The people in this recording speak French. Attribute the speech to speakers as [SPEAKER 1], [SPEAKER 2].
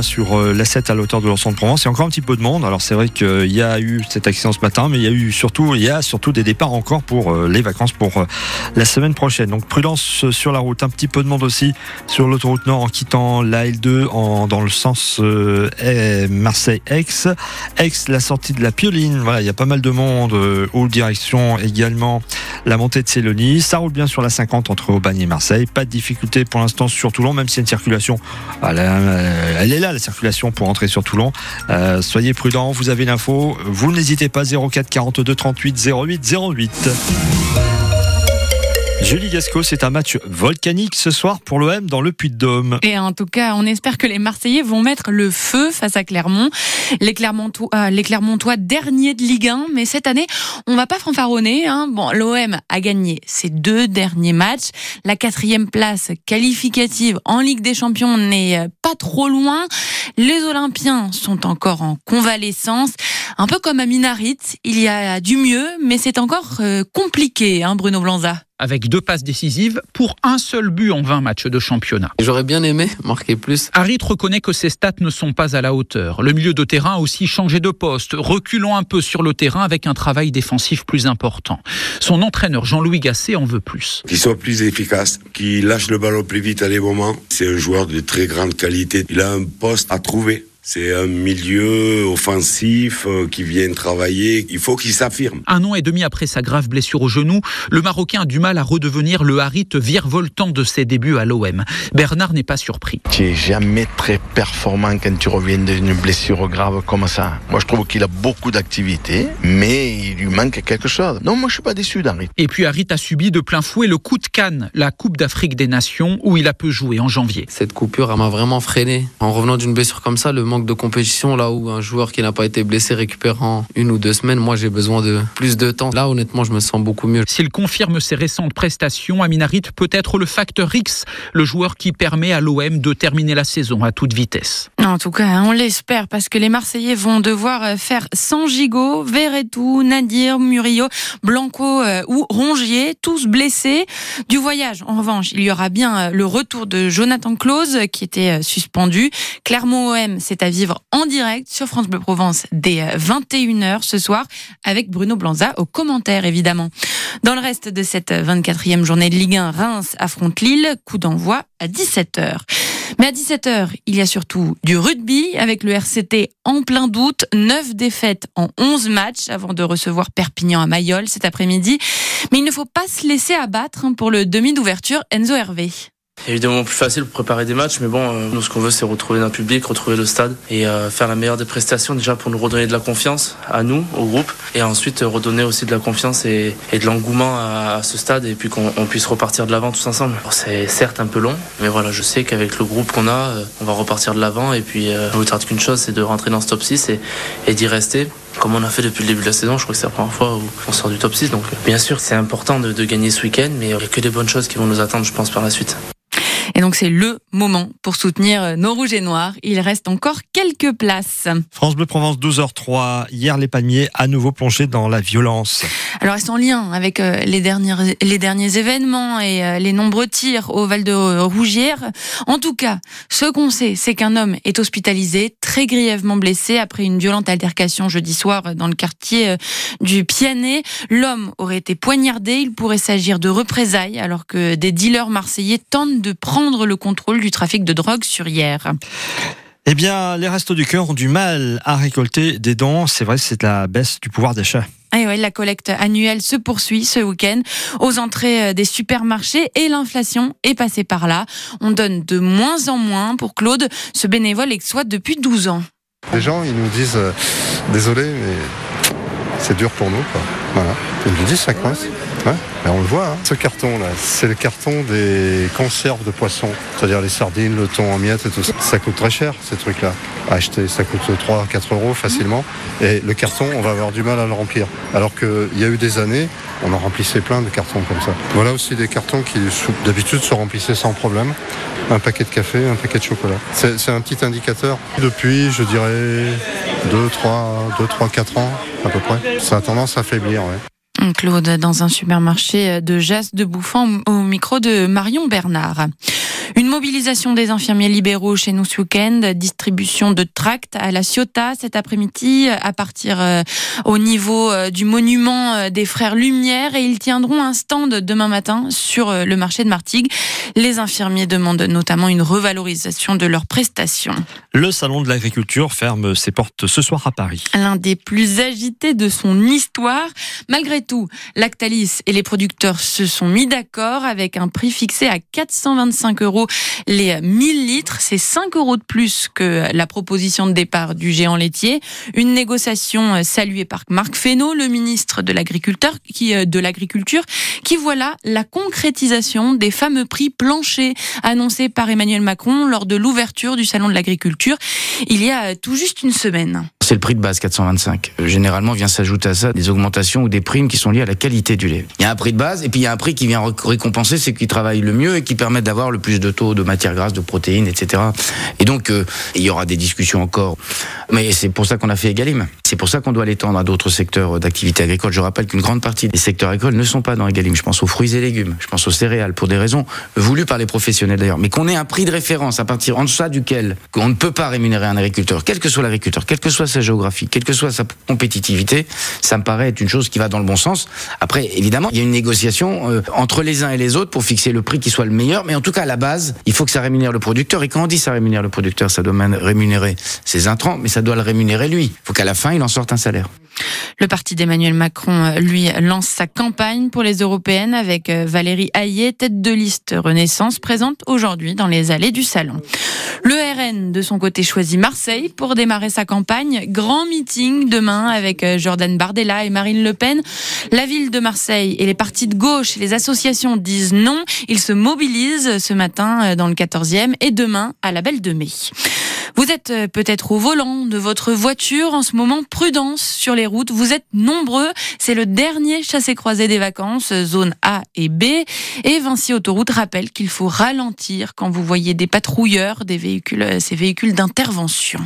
[SPEAKER 1] hein, sur euh, la 7 à l'auteur de l'ensemble de Provence. Il y a encore un petit peu de monde. Alors c'est vrai qu'il y a eu cet accident ce matin, mais il y a eu surtout, il y a surtout des départs encore pour euh, les vacances pour euh, la semaine prochaine. Donc prudence sur la route. Un petit peu de monde aussi sur l'autoroute nord en quittant la L2 en, dans le sens Marseille-Aix. Aix, la sortie de la Pioline. Voilà, il y a pas mal de monde. aux direction également la montée de Célonie. Ça roule bien sur la 50 entre Aubagne et Marseille. Pas de difficulté pour l'instant sur Toulon, même a une circulation. Elle, elle est là, la circulation pour entrer sur Toulon. Euh, soyez prudents, vous avez l'info. Vous n'hésitez pas, 04 42 38 08 08. Julie Gasco, c'est un match volcanique ce soir pour l'OM dans le Puy-de-Dôme.
[SPEAKER 2] Et en tout cas, on espère que les Marseillais vont mettre le feu face à Clermont. Les Clermontois, euh, derniers de Ligue 1, mais cette année, on va pas fanfaronner. Hein. Bon, l'OM a gagné ses deux derniers matchs. La quatrième place qualificative en Ligue des Champions n'est euh, pas trop loin. Les Olympiens sont encore en convalescence. Un peu comme à Minarit, il y a du mieux, mais c'est encore euh, compliqué, hein, Bruno Blanza
[SPEAKER 3] avec deux passes décisives pour un seul but en 20 matchs de championnat.
[SPEAKER 4] J'aurais bien aimé marquer plus.
[SPEAKER 3] Harit reconnaît que ses stats ne sont pas à la hauteur. Le milieu de terrain a aussi changé de poste, reculant un peu sur le terrain avec un travail défensif plus important. Son entraîneur Jean-Louis Gasset en veut plus.
[SPEAKER 5] Qu'il soit plus efficace, qu'il lâche le ballon plus vite à des moments. C'est un joueur de très grande qualité. Il a un poste à trouver. C'est un milieu offensif euh, qui vient travailler. Il faut qu'il s'affirme.
[SPEAKER 3] Un an et demi après sa grave blessure au genou, le Marocain a du mal à redevenir le Harit virevoltant de ses débuts à l'OM. Bernard n'est pas surpris.
[SPEAKER 6] Tu n'es jamais très performant quand tu reviens d'une blessure grave comme ça. Moi, je trouve qu'il a beaucoup d'activité, mais il lui manque quelque chose. Non, moi, je suis pas déçu d'Harit.
[SPEAKER 3] Et puis Harit a subi de plein fouet le coup de canne, la Coupe d'Afrique des Nations, où il a peu joué en janvier.
[SPEAKER 4] Cette coupure, m'a vraiment freiné. En revenant d'une blessure comme ça, le manque de compétition, là où un joueur qui n'a pas été blessé récupère en une ou deux semaines, moi j'ai besoin de plus de temps. Là, honnêtement, je me sens beaucoup mieux.
[SPEAKER 3] S'il confirme ses récentes prestations, Aminarit peut être le facteur X, le joueur qui permet à l'OM de terminer la saison à toute vitesse.
[SPEAKER 2] En tout cas, on l'espère parce que les Marseillais vont devoir euh, faire sans Gigot, Verretou, Nadir, Murillo, Blanco euh, ou Rongier, tous blessés. Du voyage, en revanche, il y aura bien euh, le retour de Jonathan Claus qui était suspendu. Clermont OM, c'est à vivre en direct sur France Bleu Provence dès 21h ce soir avec Bruno Blanza au commentaire évidemment. Dans le reste de cette 24e journée de Ligue 1, Reims affronte Lille, coup d'envoi à 17h. Mais à 17h, il y a surtout du rugby avec le RCT en plein doute. 9 défaites en 11 matchs avant de recevoir Perpignan à Mayol cet après-midi. Mais il ne faut pas se laisser abattre hein, pour le demi d'ouverture Enzo Hervé.
[SPEAKER 7] Évidemment plus facile pour préparer des matchs, mais bon, euh, nous ce qu'on veut c'est retrouver notre public, retrouver le stade et euh, faire la meilleure des prestations déjà pour nous redonner de la confiance à nous, au groupe, et ensuite euh, redonner aussi de la confiance et, de l'engouement à, ce stade et puis qu'on puisse repartir de l'avant tous ensemble. C'est certes un peu long, mais voilà, je sais qu'avec le groupe qu'on a, on va repartir de l'avant et puis on ne tarde qu'une chose, c'est de rentrer dans ce top 6 et, et d'y rester comme on a fait depuis le début de la saison. Je crois que c'est la première fois où on sort du top 6. Donc, bien sûr, c'est important de, de gagner ce week-end, mais il n'y a que des bonnes choses qui vont nous attendre, je pense, par la suite.
[SPEAKER 2] Et donc c'est le moment pour soutenir nos rouges et noirs. Il reste encore quelques places.
[SPEAKER 1] France Bleu Provence 12h03. Hier les palmiers à nouveau plongés dans la violence.
[SPEAKER 2] Alors sont en lien avec euh, les derniers, les derniers événements et euh, les nombreux tirs au Val de Rougière. En tout cas, ce qu'on sait, c'est qu'un homme est hospitalisé, très grièvement blessé après une violente altercation jeudi soir dans le quartier euh, du Pianet. L'homme aurait été poignardé. Il pourrait s'agir de représailles alors que des dealers marseillais tentent de prendre le contrôle du trafic de drogue sur hier.
[SPEAKER 1] Eh bien, les restos du cœur ont du mal à récolter des dons. C'est vrai, c'est la baisse du pouvoir d'achat.
[SPEAKER 2] Et ouais, la collecte annuelle se poursuit ce week-end aux entrées euh, des supermarchés et l'inflation est passée par là. On donne de moins en moins pour Claude. Ce bénévole exploite depuis 12 ans.
[SPEAKER 8] Les gens, ils nous disent euh, désolé, mais c'est dur pour nous. Voilà. Ils nous disent ça coince. Ouais, on le voit, hein. ce carton-là, c'est le carton des conserves de poissons, c'est-à-dire les sardines, le thon en miettes et tout ça. Ça coûte très cher, ces trucs-là. Acheter, ça coûte 3 4 euros facilement. Et le carton, on va avoir du mal à le remplir. Alors qu'il y a eu des années, on en remplissait plein de cartons comme ça. Voilà aussi des cartons qui, d'habitude, se remplissaient sans problème. Un paquet de café, un paquet de chocolat. C'est un petit indicateur. Depuis, je dirais, 2, 3, 2, 3, 4 ans, à peu près. Ça a tendance à faiblir, ouais.
[SPEAKER 2] Claude, dans un supermarché de Jas de Bouffant au micro de Marion Bernard. Mobilisation des infirmiers libéraux chez nous ce week-end, distribution de tracts à la Ciotat cet après-midi à partir euh, au niveau euh, du monument euh, des frères Lumière et ils tiendront un stand demain matin sur le marché de Martigues. Les infirmiers demandent notamment une revalorisation de leurs prestations.
[SPEAKER 1] Le salon de l'agriculture ferme ses portes ce soir à Paris.
[SPEAKER 2] L'un des plus agités de son histoire. Malgré tout, Lactalis et les producteurs se sont mis d'accord avec un prix fixé à 425 euros les 1000 litres. C'est 5 euros de plus que la proposition de départ du géant laitier. Une négociation saluée par Marc Fesneau, le ministre de l'Agriculture, qui, euh, de l'Agriculture, qui là la concrétisation des fameux prix planchers annoncés par Emmanuel Macron lors de l'ouverture du Salon de l'Agriculture il y a tout juste une semaine
[SPEAKER 9] c'est le prix de base 425. Euh, généralement vient s'ajouter à ça des augmentations ou des primes qui sont liées à la qualité du lait. Il y a un prix de base et puis il y a un prix qui vient récompenser ceux qui travaillent le mieux et qui permettent d'avoir le plus de taux de matières grasses, de protéines, etc. Et donc euh, il y aura des discussions encore. Mais c'est pour ça qu'on a fait Egalim. C'est pour ça qu'on doit l'étendre à d'autres secteurs d'activité agricole. Je rappelle qu'une grande partie des secteurs agricoles ne sont pas dans Egalim. Je pense aux fruits et légumes, je pense aux céréales pour des raisons voulues par les professionnels d'ailleurs. Mais qu'on ait un prix de référence à partir en deçà duquel on ne peut pas rémunérer un agriculteur, quel que soit l'agriculteur, quelle que soit géographie, quel que soit sa compétitivité, ça me paraît être une chose qui va dans le bon sens. Après, évidemment, il y a une négociation euh, entre les uns et les autres pour fixer le prix qui soit le meilleur, mais en tout cas, à la base, il faut que ça rémunère le producteur. Et quand on dit ça rémunère le producteur, ça doit rémunérer ses intrants, mais ça doit le rémunérer lui. Il faut qu'à la fin, il en sorte un salaire.
[SPEAKER 2] Le parti d'Emmanuel Macron, euh, lui, lance sa campagne pour les européennes avec euh, Valérie Hayet, tête de liste Renaissance, présente aujourd'hui dans les allées du Salon. Le RN, de son côté, choisit Marseille pour démarrer sa campagne. Grand meeting demain avec euh, Jordan Bardella et Marine Le Pen. La ville de Marseille et les partis de gauche et les associations disent non. Ils se mobilisent ce matin dans le 14e et demain à la Belle de Mai. Vous êtes euh, peut-être au volant de votre voiture en ce moment. Prudence sur les routes. Vous êtes nombreux. C'est le dernier chassé-croisé des vacances, zone A et B. Et Vinci Autoroute rappelle qu'il faut ralentir quand vous voyez des patrouilleurs, des véhicules, euh, ces véhicules d'intervention.